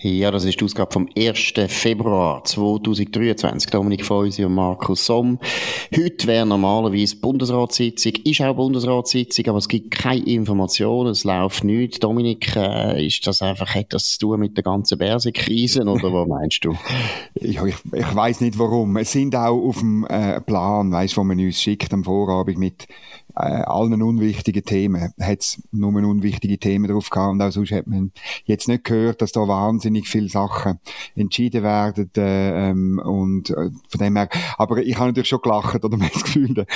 Ja, das ist die Ausgabe vom 1. Februar 2023. Dominik Feusi und Markus Somm. Heute wäre normalerweise Bundesratssitzung, ist auch Bundesratssitzung, aber es gibt keine Informationen, es läuft nichts. Dominik, äh, ist das einfach, hat das zu tun mit der ganzen Börsenkrise oder was meinst du? ja, ich, ich weiß nicht warum. Es sind auch auf dem äh, Plan, weißt, wo man uns schickt am Vorabend mit äh, allen unwichtigen Themen, hat es nur unwichtige Themen drauf gehabt und auch sonst hat man jetzt nicht gehört, dass da wahnsinnig viele Sachen entschieden werden äh, ähm, und äh, von dem her, aber ich habe natürlich schon gelacht oder? Mein Gefühl, der,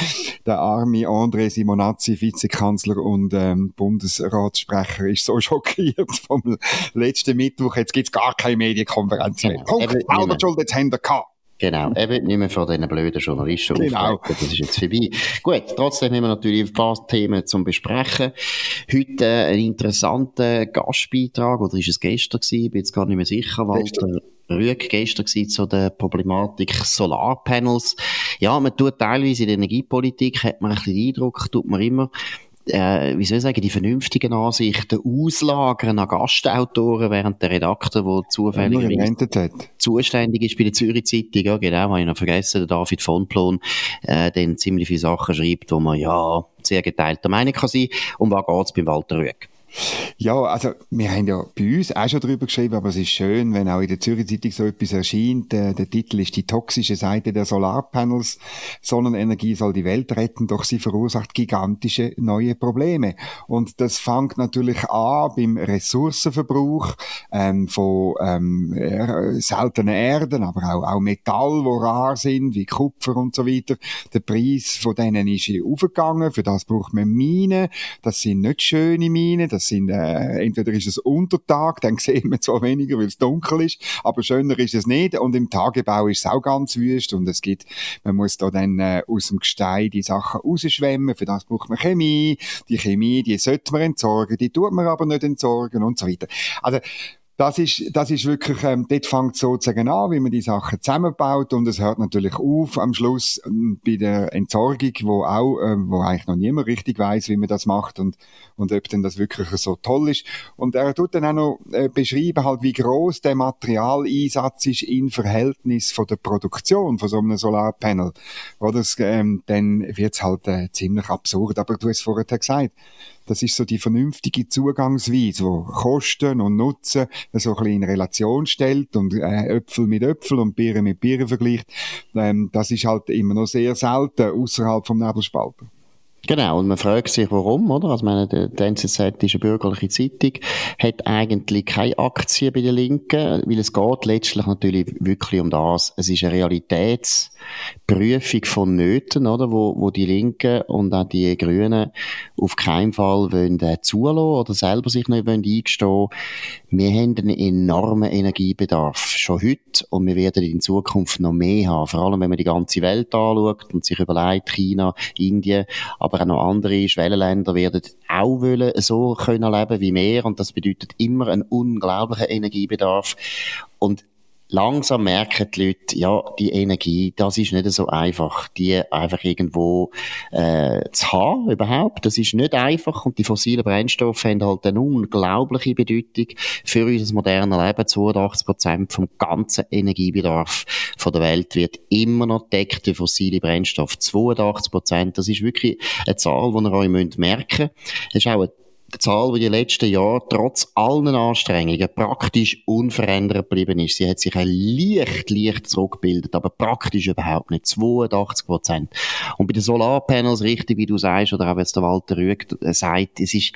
der arme André Simonazzi, Vizekanzler und ähm, Bundesratssprecher, ist so schockiert vom letzten Mittwoch, jetzt gibt's gar keine Medienkonferenz mehr. Punkt, selber schuld, jetzt haben wir gehabt. Genau, eben nicht mehr von diesen blöden Journalisten genau. Auftreten. Das ist jetzt vorbei. Gut, trotzdem haben wir natürlich ein paar Themen zum Besprechen. Heute äh, ein interessanter Gastbeitrag, oder ist es gestern gewesen? Ich bin jetzt gar nicht mehr sicher, Walter. Rüeg gestern gewesen zu der Problematik Solarpanels. Ja, man tut teilweise in der Energiepolitik, hat man ein bisschen den Eindruck, tut man immer, äh, wie soll ich sagen, die vernünftigen Ansichten auslagern an Gastautoren, während der Redakteur, der zufällig zuständig ist bei der Zürich Zeitung, ja genau, habe ich noch vergessen, der David von Plon, äh, dann ziemlich viele Sachen schreibt, wo man ja sehr geteilter Meinung kann sein. Um was geht's beim Walter Rüegg? Ja, also wir haben ja bei uns auch schon darüber geschrieben, aber es ist schön, wenn auch in der Zürich Zeitung so etwas erscheint. Der, der Titel ist die toxische Seite der Solarpanels. Sonnenenergie soll die Welt retten, doch sie verursacht gigantische neue Probleme. Und das fängt natürlich an beim Ressourcenverbrauch ähm, von ähm, seltenen Erden, aber auch, auch Metall, wo rar sind, wie Kupfer und so weiter. Der Preis von denen ist aufgegangen. Für das braucht man Minen. Das sind nicht schöne Minen. Das sind, äh, entweder ist es Untertag, dann sieht man zwar weniger, weil es dunkel ist, aber schöner ist es nicht. Und im Tagebau ist es auch ganz wüst und es gibt, man muss da dann äh, aus dem Gestein die Sachen rausschwemmen, für das braucht man Chemie. Die Chemie, die sollte man entsorgen, die tut man aber nicht entsorgen und so weiter. Also, das ist, das ist wirklich, ähm, dort fängt sozusagen an, wie man die Sachen zusammenbaut und es hört natürlich auf am Schluss ähm, bei der Entsorgung, wo auch, ähm, wo eigentlich noch niemand richtig weiß, wie man das macht und, und ob denn das wirklich so toll ist. Und er tut dann auch noch äh, beschreiben halt, wie groß der Materialeinsatz ist in Verhältnis von der Produktion von so einem Solarpanel. Oder, ähm, dann wird's halt äh, ziemlich absurd. Aber du hast vorher gesagt, das ist so die vernünftige Zugangsweise, wo Kosten und Nutzen so ein bisschen in Relation stellt und äh, Äpfel mit Äpfel und Birnen mit Birnen vergleicht. Ähm, das ist halt immer noch sehr selten außerhalb vom Nebelspalter. Genau, und man fragt sich, warum, oder? Also, meine, die NZZ ist eine bürgerliche Zeitung, hat eigentlich keine Aktien bei den Linken, weil es geht letztlich natürlich wirklich um das. Es ist eine Realitätsprüfung von Nöten, oder? Wo, wo die Linken und auch die Grünen auf keinen Fall wollen äh, zulassen oder selber sich nicht wollen eingestehen. Wir haben einen enormen Energiebedarf. Schon heute. Und wir werden in Zukunft noch mehr haben. Vor allem, wenn man die ganze Welt anschaut und sich überlegt, China, Indien, aber auch noch andere Schwellenländer werden auch wollen so können leben wie wir und das bedeutet immer einen unglaublichen Energiebedarf und langsam merken die Leute, ja, die Energie, das ist nicht so einfach, die einfach irgendwo äh, zu haben überhaupt. Das ist nicht einfach und die fossilen Brennstoffe haben halt eine unglaubliche Bedeutung für unser modernes Leben. 82 Prozent vom ganzen Energiebedarf von der Welt wird immer noch deckt durch fossile Brennstoffe. 82 Prozent, das ist wirklich eine Zahl, die ihr euch merken müsst. Es ist auch eine Zahl, die die letzten Jahre trotz allen Anstrengungen praktisch unverändert geblieben ist. Sie hat sich ein leicht, leicht zurückgebildet, aber praktisch überhaupt nicht. 82 Prozent. Und bei den Solarpanels, richtig wie du sagst, oder auch jetzt der Walter Rüeg sagt, es ist,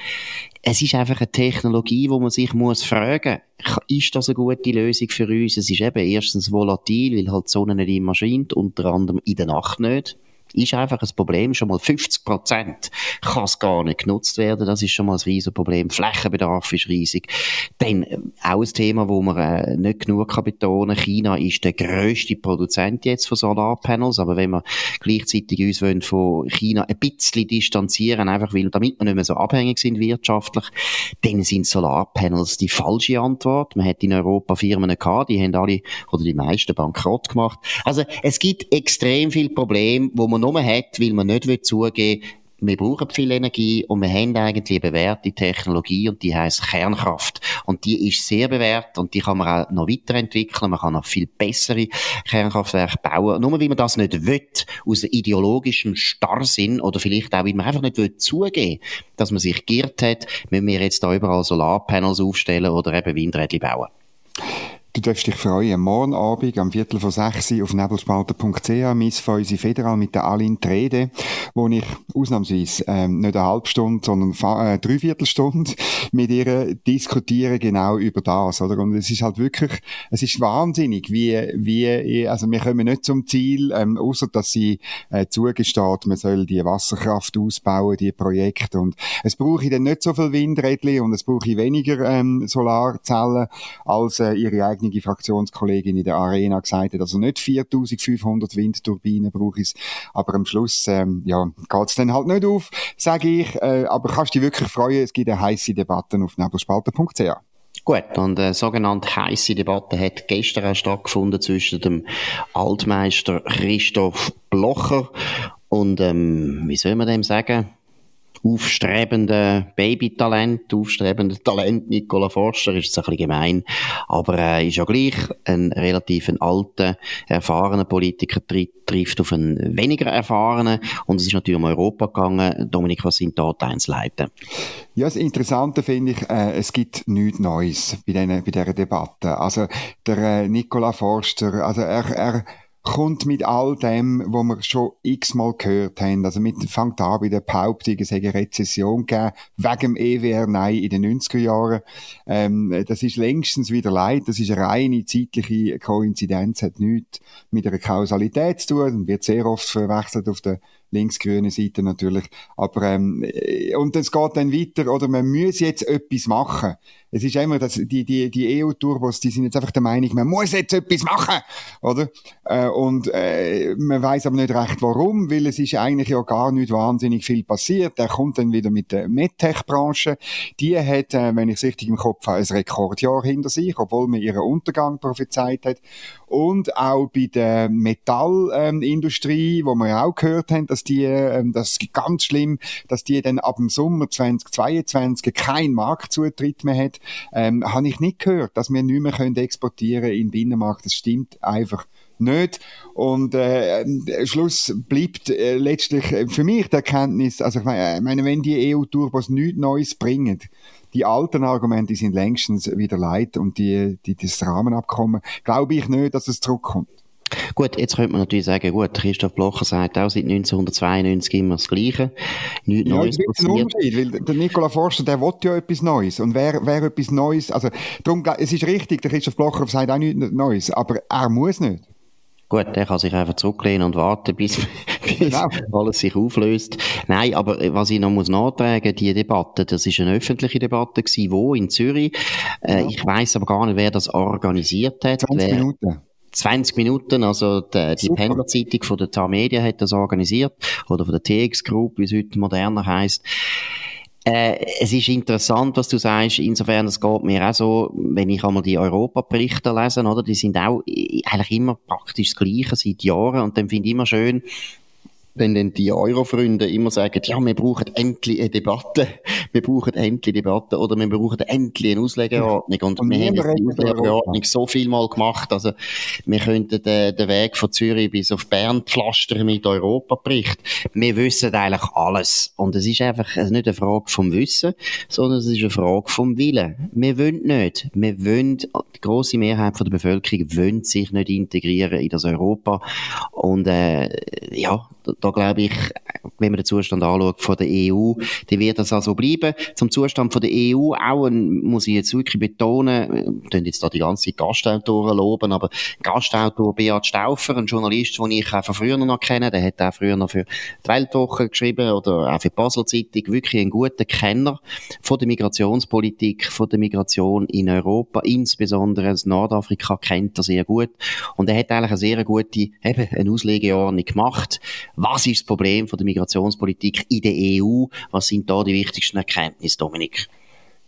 es ist einfach eine Technologie, wo man sich muss fragen, ist das eine gute Lösung für uns? Es ist eben erstens volatil, weil halt die Sonne nicht immer scheint, unter anderem in der Nacht nicht ist einfach ein Problem. Schon mal 50 Prozent kann es gar nicht genutzt werden. Das ist schon mal ein riesiges Problem. Flächenbedarf ist riesig. Dann äh, auch ein Thema, wo man äh, nicht genug kann betonen. China ist der grösste Produzent jetzt von Solarpanels. Aber wenn wir gleichzeitig uns wollen von China ein bisschen distanzieren, einfach weil, damit wir nicht mehr so abhängig sind wirtschaftlich, dann sind Solarpanels die falsche Antwort. Man hat in Europa Firmen gehabt, die haben alle oder die meisten bankrott gemacht. Also es gibt extrem viele Probleme, wo man nur hat, weil man nicht zugeben will, wir brauchen viel Energie und wir haben eigentlich eine bewährte Technologie und die heißt Kernkraft. Und die ist sehr bewährt und die kann man auch noch weiterentwickeln. Man kann noch viel bessere Kernkraftwerke bauen. Nur weil man das nicht will, aus ideologischem Starrsinn oder vielleicht auch, weil man einfach nicht will zugeben, dass man sich geirrt hat, müssen wir jetzt da überall Solarpanels aufstellen oder eben Windräder bauen. Du darfst dich freuen. Morgen Abend am Viertel vor sechs auf nebelspalter.ch miss von unsere Federal mit der Aline Trede, wo ich ausnahmsweise ähm, nicht eine halbe Stunde, sondern äh, drei Viertelstunde mit ihr diskutiere genau über das, oder? Und es ist halt wirklich, es ist wahnsinnig, wie, wie, also wir kommen nicht zum Ziel, ähm, außer dass sie äh, zugesteht, man soll die Wasserkraft ausbauen, die Projekte und es brauche ich dann nicht so viel Windrädchen und es brauche ich weniger ähm, Solarzellen als äh, ihre eigene eigene Fraktionskollegin in der Arena gesagt hat, also nicht 4500 Windturbinen brauche ich aber am Schluss, ähm, ja, geht's dann halt nicht auf, sage ich, äh, aber kannst dich wirklich freuen, es gibt eine heiße Debatte auf nebelspalter.ch. Gut, und eine sogenannte heiße Debatte hat gestern auch stattgefunden zwischen dem Altmeister Christoph Blocher und, ähm, wie soll man dem sagen, aufstrebende Babytalent, aufstrebende Talent Nicola Forster, ist jetzt ein bisschen gemein, aber er äh, ist ja gleich ein relativ ein alter, erfahrener Politiker, trifft auf einen weniger erfahrenen und es ist natürlich um Europa gegangen. Dominik, was sind da Einzelheiten? Ja, das Interessante finde ich, äh, es gibt nichts Neues bei, den, bei dieser Debatte. Also der äh, Nicola Forster, also er, er kommt mit all dem, wo wir schon x-mal gehört haben. Also mit, fängt an bei der Behauptung, es hätte Rezession gegeben, wegen dem EWR Nein in den 90er Jahren. Ähm, das ist längstens wieder leid. Das ist eine reine zeitliche Koinzidenz, hat nichts mit einer Kausalität zu tun, wird sehr oft verwechselt auf der linksgrüne Seite natürlich. Aber, ähm, äh, und es geht dann weiter, oder man muss jetzt etwas machen. Es ist immer, dass die, die, die EU-Turbos, die sind jetzt einfach der Meinung, man muss jetzt etwas machen, oder? Äh, und äh, man weiß aber nicht recht warum, weil es ist eigentlich ja gar nicht wahnsinnig viel passiert. Er kommt dann wieder mit der MedTech-Branche. Die hat, äh, wenn ich es richtig im Kopf habe, ein Rekordjahr hinter sich, obwohl man ihren Untergang prophezeit hat. Und auch bei der Metallindustrie, ähm, wo wir ja auch gehört haben, dass die, ähm, das ist ganz schlimm, dass die dann ab dem Sommer 2022 keinen Marktzutritt mehr hat, ähm, habe ich nicht gehört, dass wir nicht mehr können exportieren in den Binnenmarkt. Das stimmt einfach nicht. Und äh, Schluss bleibt äh, letztlich äh, für mich die Erkenntnis, also ich meine, wenn die EU-Turbos nichts Neues bringen, die alten Argumente sind längstens wieder leid und die, die, das Rahmenabkommen, glaube ich nicht, dass es zurückkommt. Gut, jetzt könnte man natürlich sagen, gut, Christoph Blocher sagt auch seit 1992 immer das Gleiche. Nichts ja, Neues passiert. Ein Unterschied, weil der Nikola Forster, der will ja etwas Neues. Und wer, wer etwas Neues, also, darum, es ist richtig, der Christoph Blocher sagt auch nichts Neues, aber er muss nicht. Gut, der kann sich einfach zurücklehnen und warten, bis, bis genau. alles sich auflöst. Nein, aber was ich noch muss nachtragen, die Debatte, das ist eine öffentliche Debatte gewesen, wo in Zürich. Äh, ja. Ich weiß aber gar nicht, wer das organisiert hat. 20 wer, Minuten. 20 Minuten, also die, die Pendlerzeitung von der TAR Media hat das organisiert, oder von der TX Group, wie es heute moderner heißt. Äh, es ist interessant, was du sagst. Insofern, es geht mir auch so, wenn ich einmal die Europa-Berichte lese, oder? Die sind auch eigentlich immer praktisch das Gleiche seit Jahren. Und dann finde ich immer schön, wenn dann die Euro-Freunde immer sagen, ja, wir brauchen endlich eine Debatte, wir brauchen endlich eine Debatte oder wir brauchen endlich eine Auslegeordnung. Und, und wir haben die Auslegeordnung so viel mal gemacht, also wir könnten den, den Weg von Zürich bis auf Bern pflastern mit Europabericht. Wir wissen eigentlich alles. Und es ist einfach nicht eine Frage vom Wissen, sondern es ist eine Frage vom Willen. Wir wollen nicht. Wir wollen, die grosse Mehrheit von der Bevölkerung will sich nicht integrieren in das Europa. Und äh, ja, da glaube ich, wenn man den Zustand anschaut von der EU, dann wird das also bleiben. Zum Zustand von der EU auch, ein, muss ich jetzt wirklich betonen, wir jetzt da die ganze Gastautoren loben, aber Gastautor Beat Stauffer, ein Journalist, den ich auch von früher noch kenne, der hat auch früher noch für die Weltwoche geschrieben oder auch für die Basel Zeitung, wirklich ein guter Kenner von der Migrationspolitik, von der Migration in Europa, insbesondere das Nordafrika kennt er sehr gut und er hat eigentlich eine sehr gute, eben, eine Auslegeordnung gemacht. Was ist das Problem von der Migrationspolitik in der EU? Was sind da die wichtigsten Erkenntnisse, Dominik?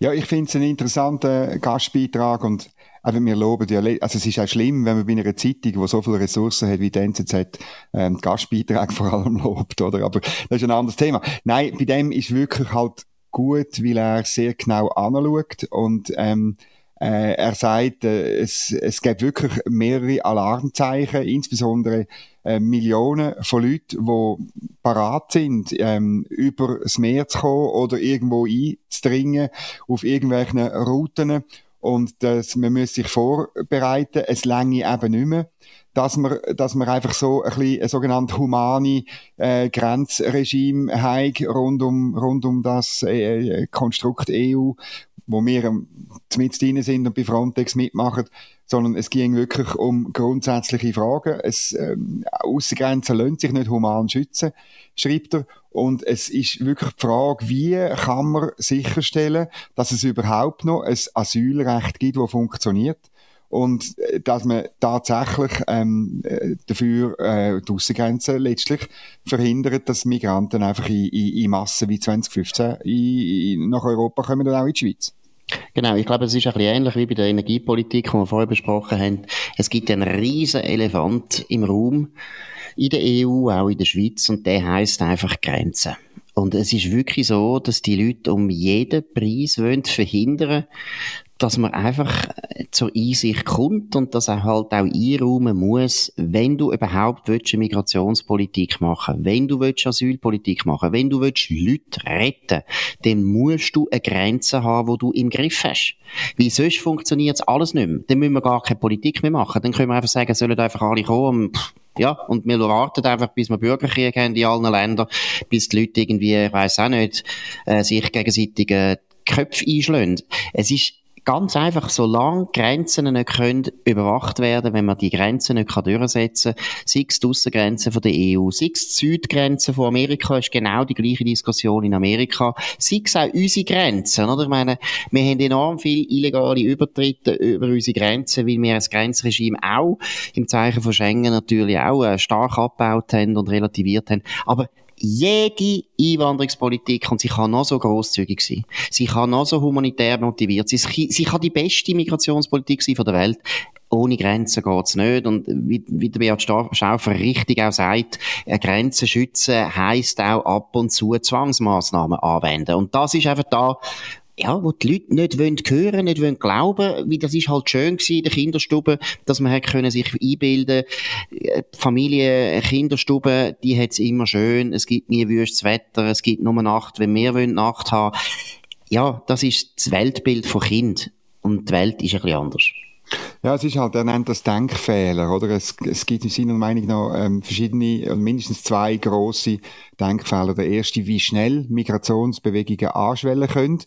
Ja, ich finde es einen interessanten Gastbeitrag und eben, wir loben ja, also es ist auch schlimm, wenn man bei einer Zeitung, die so viele Ressourcen hat wie die NZZ, ähm, Gastbeiträge vor allem lobt, oder? Aber das ist ein anderes Thema. Nein, bei dem ist wirklich halt gut, weil er sehr genau anschaut und ähm, äh, er sagt, äh, es, es gibt wirklich mehrere Alarmzeichen, insbesondere äh, Millionen von Leuten, die parat sind, ähm, über das Meer zu kommen oder irgendwo einzudringen auf irgendwelchen Routen. Und das, man muss sich vorbereiten, es länge eben nicht mehr dass man, dass man einfach so ein bisschen ein sogenanntes humane äh, Grenzregime hat rund um, rund um das äh, Konstrukt EU, wo wir ähm, mit drin sind und bei Frontex mitmachen, sondern es ging wirklich um grundsätzliche Fragen. Es, ähm, Aussengrenzen lassen sich nicht human schützen, schreibt er. Und es ist wirklich die Frage, wie kann man sicherstellen, dass es überhaupt noch ein Asylrecht gibt, das funktioniert und äh, dass man tatsächlich ähm, äh, dafür äh, die Aussengrenzen letztlich verhindert, dass Migranten einfach in, in, in Massen wie 2015 in, in, nach Europa kommen und auch in die Schweiz. Genau, ich glaube, es ist ein bisschen ähnlich wie bei der Energiepolitik, die wir vorher besprochen haben. Es gibt einen riesen Elefant im Raum, in der EU, auch in der Schweiz, und der heißt einfach Grenzen. Und es ist wirklich so, dass die Leute um jeden Preis wollen verhindern, dass man einfach äh, zur Einsicht kommt und dass er halt auch einräumen muss, wenn du überhaupt willst, eine Migrationspolitik machen wenn du willst, Asylpolitik machen wenn du willst, Leute retten, dann musst du eine Grenze haben, wo du im Griff hast. Weil sonst funktioniert alles nicht mehr. Dann müssen wir gar keine Politik mehr machen. Dann können wir einfach sagen, sollen einfach alle kommen und ja, und wir warten einfach, bis wir Bürgerkrieg haben in allen Ländern, bis die Leute irgendwie, ich weiss auch nicht, äh, sich gegenseitig äh, Köpfe einschlagen. Es ist Ganz einfach, solange Grenzen nicht können überwacht werden, wenn man die Grenzen nicht kann durchsetzen kann, sei es die Aussengrenzen der EU, sei es die Südgrenzen von Amerika, ist genau die gleiche Diskussion in Amerika, sei es auch unsere Grenzen, oder? Ich meine, wir haben enorm viel illegale Übertritte über unsere Grenzen, weil wir das Grenzregime auch im Zeichen von Schengen natürlich auch äh, stark abgebaut haben und relativiert haben. Aber jede Einwanderungspolitik, und sie kann noch so grosszügig sein, sie kann noch so humanitär motiviert sein, sie, kann die beste Migrationspolitik sein von der Welt, ohne Grenzen geht's nicht. Und wie, wie der Beat Schaufer richtig auch sagt, Grenzen schützen heisst auch ab und zu Zwangsmaßnahmen anwenden. Und das ist einfach da, ja, wo die Leute nicht wollen hören, nicht wollen glauben, wie das ist halt schön gewesen der Kinderstube, dass man hat können sich einbilden, die Familie, Kinderstube, die hat's immer schön, es gibt nie wüstes Wetter, es gibt nur Nacht, wenn wir wollen Nacht haben. Ja, das ist das Weltbild von Kind und die Welt ist ein bisschen anders. Ja, es ist halt, er nennt das Denkfehler, oder? Es, es gibt in seiner Meinung nach ähm, verschiedene, mindestens zwei große Denkfehler. Der erste, wie schnell Migrationsbewegungen anschwellen können.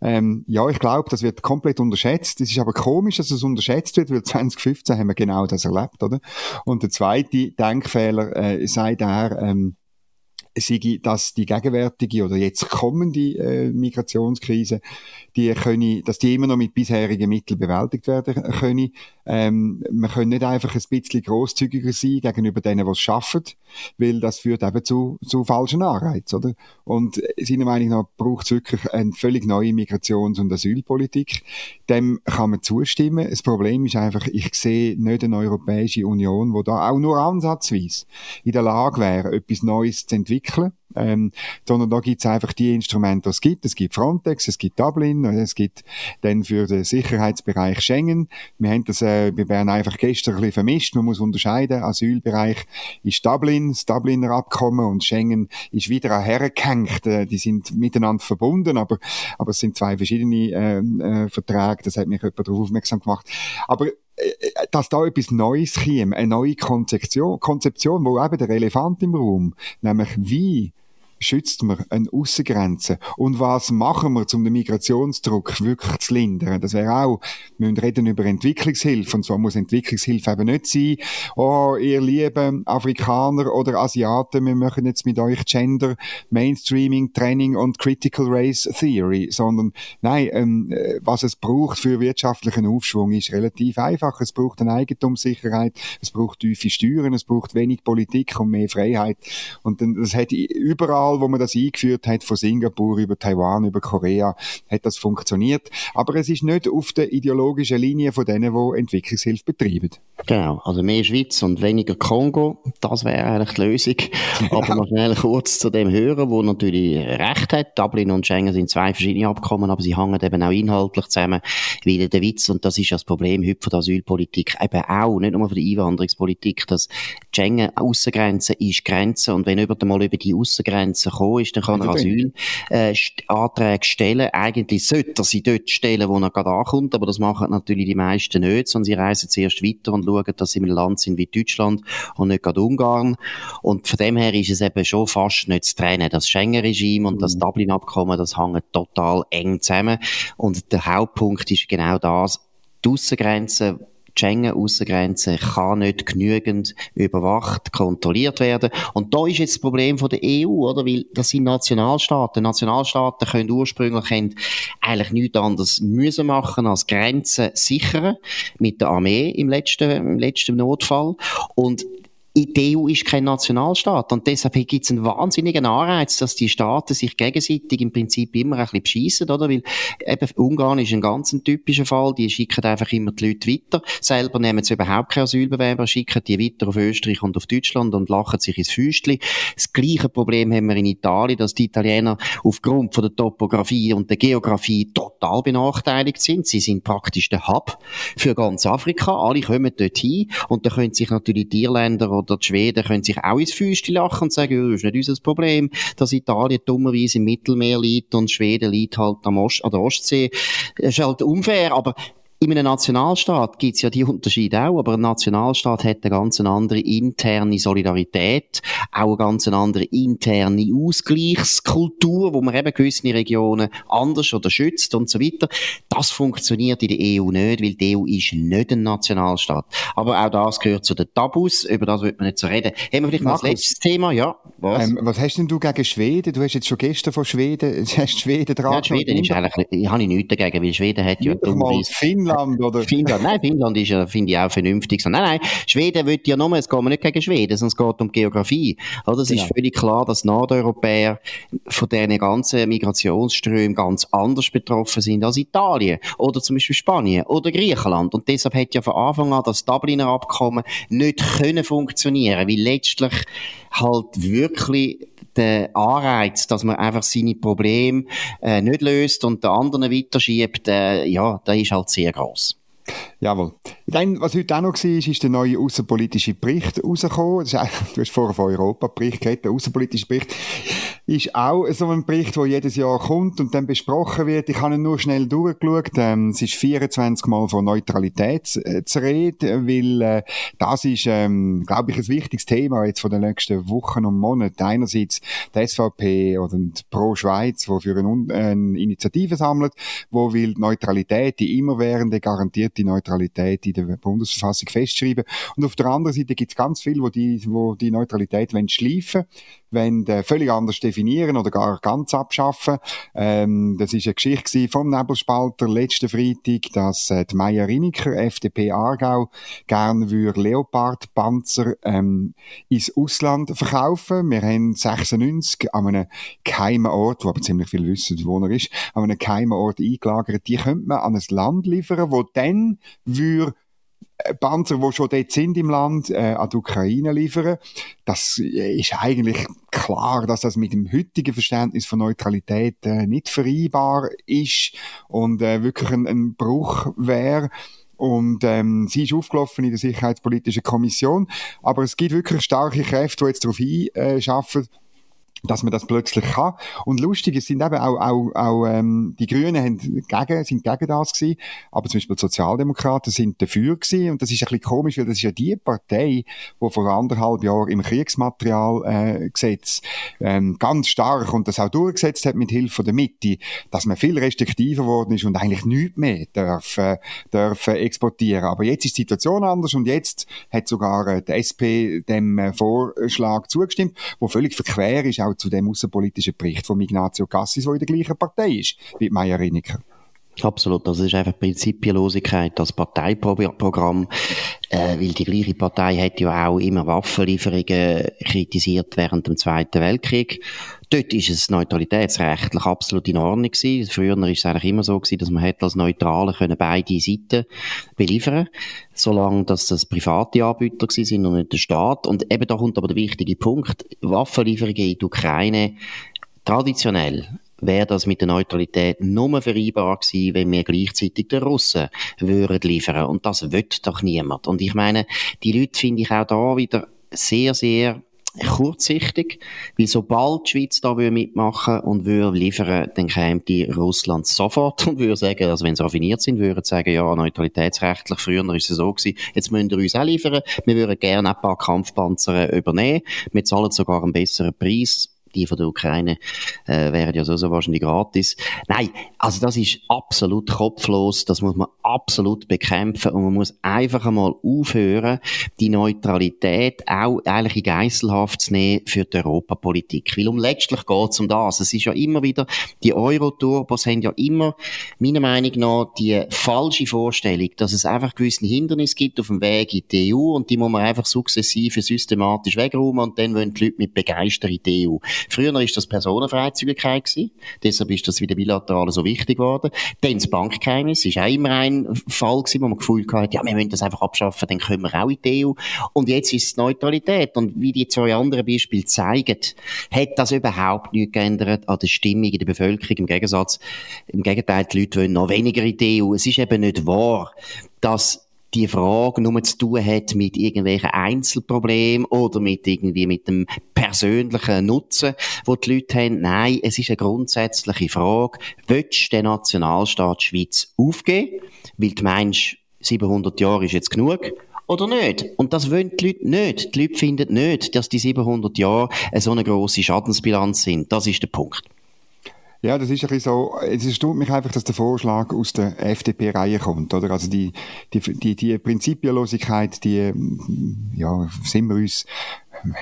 Ähm, ja, ich glaube, das wird komplett unterschätzt. Es ist aber komisch, dass es unterschätzt wird, weil 2015 haben wir genau das erlebt, oder? Und der zweite Denkfehler äh, sei der, ähm, sei, dass die gegenwärtige oder jetzt kommende äh, Migrationskrise die können, dass die immer noch mit bisherigen Mitteln bewältigt werden können. Ähm, man kann nicht einfach ein bisschen grosszügiger sein gegenüber denen, die es schaffen, weil das führt eben zu, zu falschen Anreizen, oder? Und seiner Meinung nach braucht es wirklich eine völlig neue Migrations- und Asylpolitik. Dem kann man zustimmen. Das Problem ist einfach, ich sehe nicht eine Europäische Union, wo da auch nur ansatzweise in der Lage wäre, etwas Neues zu entwickeln ähm, sondern da gibt's einfach die Instrumente, die es gibt. Es gibt Frontex, es gibt Dublin, es gibt dann für den Sicherheitsbereich Schengen. Wir haben das äh, bei Bern einfach gestern ein bisschen vermischt. Man muss unterscheiden, Asylbereich ist Dublin, das Dubliner Abkommen und Schengen ist wieder hergehängt. Äh, die sind miteinander verbunden, aber, aber es sind zwei verschiedene äh, äh, Verträge. Das hat mich jemand darauf aufmerksam gemacht. Aber äh, dass da etwas Neues käme, eine neue Konzeption, Konzeption, wo eben der Elefant im Raum, nämlich wie schützt man eine Aussengrenze? Und was machen wir, um den Migrationsdruck wirklich zu lindern? Das wäre auch, wir müssen reden über Entwicklungshilfe. Und zwar muss Entwicklungshilfe eben nicht sein, oh, ihr lieben Afrikaner oder Asiaten, wir machen jetzt mit euch Gender, Mainstreaming, Training und Critical Race Theory, sondern nein, ähm, äh, was es braucht für wirtschaftlichen Aufschwung ist relativ einfach. Es braucht eine Eigentumssicherheit, es braucht tiefe Steuern, es braucht wenig Politik und mehr Freiheit. Und das hat überall überall, wo man das eingeführt hat, von Singapur über Taiwan, über Korea, hat das funktioniert. Aber es ist nicht auf der ideologischen Linie von denen, die Entwicklungshilfe betreiben. Genau, also mehr Schweiz und weniger Kongo, das wäre eigentlich die Lösung. Aber noch schnell kurz zu dem Hören, wo natürlich recht hat. Dublin und Schengen sind zwei verschiedene Abkommen, aber sie hängen eben auch inhaltlich zusammen. Weil der Witz, und das ist das Problem heute von der Asylpolitik, eben auch, nicht nur von der Einwanderungspolitik, dass Schengen Aussengrenze ist Grenze und wenn jemand mal über die Aussengrenze gekommen ist, dann kann er Asylanträge äh, stellen. Eigentlich sollte er sie dort stellen, wo er gerade ankommt, aber das machen natürlich die meisten nicht, sondern sie reisen zuerst weiter und schauen, dass sie in einem Land sind wie Deutschland und nicht gerade Ungarn. Und von dem her ist es eben schon fast nicht zu trennen. Das Schengen-Regime und das mhm. Dublin-Abkommen, das hängen total eng zusammen. Und der Hauptpunkt ist genau das, die Aussengrenzen die Schengen-Aussengrenze kann nicht genügend überwacht, kontrolliert werden. Und da ist jetzt das Problem von der EU, oder? Weil das sind Nationalstaaten. Nationalstaaten können ursprünglich haben eigentlich nichts anderes müssen machen als Grenzen sichern mit der Armee im letzten, im letzten Notfall. Und die EU ist kein Nationalstaat und deshalb gibt es einen wahnsinnigen Anreiz, dass die Staaten sich gegenseitig im Prinzip immer ein bisschen beschissen, oder? Weil eben Ungarn ist ein ganz typischer Fall, die schicken einfach immer die Leute weiter, selber nehmen sie überhaupt keine Asylbewerber, schicken die weiter auf Österreich und auf Deutschland und lachen sich ins Füßchen. Das gleiche Problem haben wir in Italien, dass die Italiener aufgrund von der Topografie und der Geografie total benachteiligt sind. Sie sind praktisch der Hub für ganz Afrika. Alle kommen dort hin und da können sich natürlich die Irländer oder die Schweden können sich auch ins Füßchen lachen und sagen, das ist nicht unser Problem, dass Italien dummerweise im Mittelmeer liegt und Schweden liegt halt am Ost, an der Ostsee. Das ist halt unfair, aber in einem Nationalstaat gibt es ja die Unterschiede auch, aber ein Nationalstaat hat eine ganz andere interne Solidarität, auch eine ganz andere interne Ausgleichskultur, wo man eben gewisse Regionen anders oder schützt und so weiter. Das funktioniert in der EU nicht, weil die EU ist nicht ein Nationalstaat. Aber auch das gehört zu den Tabus, über das wird man nicht so reden. Haben wir vielleicht noch das letzte Thema? Ja, was? Ähm, was hast denn du gegen Schweden? Du hast jetzt schon gestern von Schweden, hast Schweden dran. Ja, Schweden ist eigentlich, ich habe nichts dagegen, weil Schweden hat ja Finnland Finnland, oder? Finnland, nein, Finnland ist ja, finde ich auch vernünftig. Nein, nein, Schweden wird ja nur, es geht nicht gegen Schweden, sondern es geht um Geografie. Oder? Es genau. ist völlig klar, dass Nordeuropäer von diesen ganzen Migrationsströmen ganz anders betroffen sind als Italien. Oder zum Beispiel Spanien oder Griechenland. Und deshalb hat ja von Anfang an das Dubliner Abkommen nicht können funktionieren, weil letztlich halt wirklich der Anreiz, dass man einfach seine Probleme äh, nicht löst und den anderen weiterschiebt, äh, ja, der ist halt sehr groß. Jawohl. Dann, was heute auch noch war, ist der neue außenpolitische Bericht rausgekommen. du hast vorher von Europa-Bericht geredet. Der außenpolitische Bericht ist auch so ein Bericht, der jedes Jahr kommt und dann besprochen wird. Ich habe ihn nur schnell durchgeschaut. Ähm, es ist 24 Mal von Neutralität äh, zu reden, weil äh, das ist, ähm, glaube ich, ein wichtiges Thema jetzt von den nächsten Wochen und Monaten. Einerseits die SVP oder Pro Schweiz, wo für eine, eine Initiative sammelt, wo will die Neutralität, die immerwährende garantiert die Neutralität in der Bundesverfassung festschreiben. Und auf der anderen Seite gibt es ganz viele, wo die, wo die Neutralität schleifen wollen, wollen völlig anders definieren oder gar ganz abschaffen. Ähm, das ist eine Geschichte vom Nebelspalter letzten Freitag, dass äh, die Meier Riniker, FDP Aargau, gerne würde Leopard-Panzer ähm, ins Ausland verkaufen. Wir haben 96 an einem geheimen Ort, wo aber ziemlich viel wissen, wo er ist, an einem geheimen Ort eingelagert. Die könnte man an ein Land liefern, wo dann würde äh, Panzer, die schon dort sind im Land, äh, an die Ukraine liefern. Das äh, ist eigentlich klar, dass das mit dem heutigen Verständnis von Neutralität äh, nicht vereinbar ist und äh, wirklich ein, ein Bruch wäre. Und ähm, sie ist aufgelaufen in der Sicherheitspolitischen Kommission. Aber es gibt wirklich starke Kräfte, die jetzt darauf einschaffen, dass man das plötzlich kann. Und lustig, es sind eben auch, auch, auch ähm, die Grünen haben gegen, sind gegen das gewesen, aber zum Beispiel die Sozialdemokraten sind dafür gewesen. Und das ist ein bisschen komisch, weil das ist ja die Partei, die vor anderthalb Jahren im Kriegsmaterialgesetz äh, ähm, ganz stark und das auch durchgesetzt hat mit Hilfe der Mitte, dass man viel restriktiver geworden ist und eigentlich nichts mehr darf, äh, darf exportieren. Aber jetzt ist die Situation anders und jetzt hat sogar äh, die SP dem äh, Vorschlag zugestimmt, wo völlig verquer ist auch zu dem außenpolitischen Bericht von Ignazio Cassis, der in der gleichen Partei ist wie Meier Riniker. Absolut, das ist einfach Prinzipienlosigkeit, das Parteiprogramm, äh, weil die gleiche Partei hat ja auch immer Waffenlieferungen kritisiert während dem Zweiten Weltkrieg. Dort ist es neutralitätsrechtlich absolut in Ordnung gewesen. Früher ist es eigentlich immer so gewesen, dass man hätte als Neutrale können beide Seiten beliefern, solange dass das private Anbieter gewesen sind und nicht der Staat. Und eben da kommt aber der wichtige Punkt: Waffenlieferungen in die Ukraine traditionell wäre das mit der Neutralität nur vereinbar gewesen, wenn wir gleichzeitig den Russen würden liefern. Und das wird doch niemand. Und ich meine, die Leute finde ich auch da wieder sehr, sehr kurzsichtig, weil sobald die Schweiz da mitmachen und würde liefern, dann käme die Russland sofort und würde sagen, also wenn sie raffiniert sind, würden sagen, ja, neutralitätsrechtlich, früher ist es so gewesen, jetzt müssen wir uns auch liefern, wir würden gerne ein paar Kampfpanzer übernehmen, wir zahlen sogar einen besseren Preis, die von der Ukraine äh, wären ja so wahrscheinlich gratis. Nein, also das ist absolut kopflos, das muss man absolut bekämpfen und man muss einfach einmal aufhören, die Neutralität auch eigentlich in Geiselhaft zu nehmen für die Europapolitik. Weil um letztlich geht es um das. Es ist ja immer wieder, die Euro-Turbos haben ja immer, meiner Meinung nach, die falsche Vorstellung, dass es einfach gewisse Hindernisse gibt auf dem Weg in die EU und die muss man einfach sukzessive systematisch wegräumen und dann wollen die Leute mit Begeisterung in die EU. Früher ist das Personenfreizügigkeit gewesen. Deshalb ist das wieder bilateral so wichtig geworden. Dann das Bankgeheimnis ist auch immer ein Fall gewesen, wo man gefühlt hat, ja, wir müssen das einfach abschaffen, dann können wir auch in die EU. Und jetzt ist es Neutralität. Und wie die zwei anderen Beispiele zeigen, hat das überhaupt nichts geändert an der Stimmung in der Bevölkerung. Im Gegensatz, im Gegenteil, die Leute wollen noch weniger in die EU. Es ist eben nicht wahr, dass die Frage nur zu tun hat mit irgendwelchen Einzelproblemen oder mit irgendwie mit dem persönlichen Nutzen, wo die Leute haben. Nein, es ist eine grundsätzliche Frage. Willst du den Nationalstaat Schweiz aufgeben? Weil du meinst, 700 Jahre ist jetzt genug? oder nicht? Und das wollen die Leute nicht. Die Leute finden nicht, dass die 700 Jahre eine so eine grosse Schadensbilanz sind. Das ist der Punkt. Ja, das ist ein bisschen so, es erstaunt mich einfach, dass der Vorschlag aus der FDP-Reihe kommt, oder? Also die, die, die, die Prinzipienlosigkeit, die, ja, sind wir uns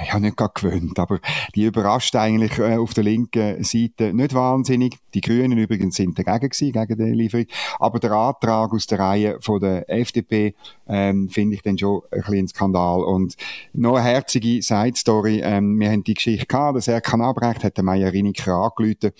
ja nicht gerade gewöhnt, aber die überrascht eigentlich äh, auf der linken Seite nicht wahnsinnig. Die Grünen übrigens sind dagegen gewesen, gegen die Lieferung. Aber der Antrag aus der Reihe von der FDP ähm, finde ich dann schon ein bisschen Skandal. Und noch eine herzige Side-Story. Ähm, wir haben die Geschichte gehabt, der Serkan Abrecht hat der Meier Riniker angerufen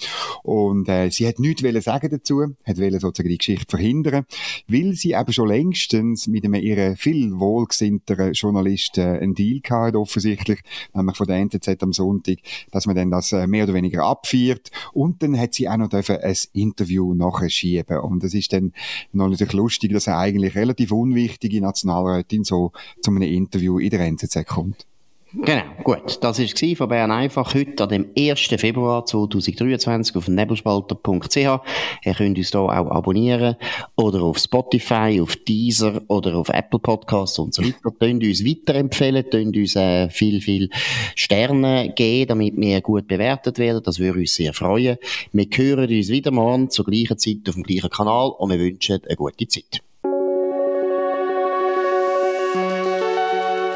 und äh, sie hat nichts wollen sagen dazu, hat wollen sozusagen die Geschichte verhindern, weil sie eben schon längstens mit einem ihrer viel wohlgesinnteren Journalisten einen Deal gehabt offensichtlich, nämlich von der NZZ am Sonntag, dass man dann das äh, mehr oder weniger abfeiert und dann hat sie auch noch dürfen ein Interview nachschieben und das ist dann noch natürlich lustig, dass er eigentlich relativ unwichtige Nationalrätin so zu einem Interview in der NZZ kommt. Genau, gut. Das war von Bern einfach heute, an dem 1. Februar 2023 auf nebelspalter.ch. Ihr könnt uns hier auch abonnieren oder auf Spotify, auf Deezer oder auf Apple Podcasts und so weiter. Könnt uns weiterempfehlen, könnt uns äh, viel, viel Sterne geben, damit wir gut bewertet werden. Das würde uns sehr freuen. Wir hören uns wieder morgen zur gleichen Zeit auf dem gleichen Kanal und wir wünschen eine gute Zeit.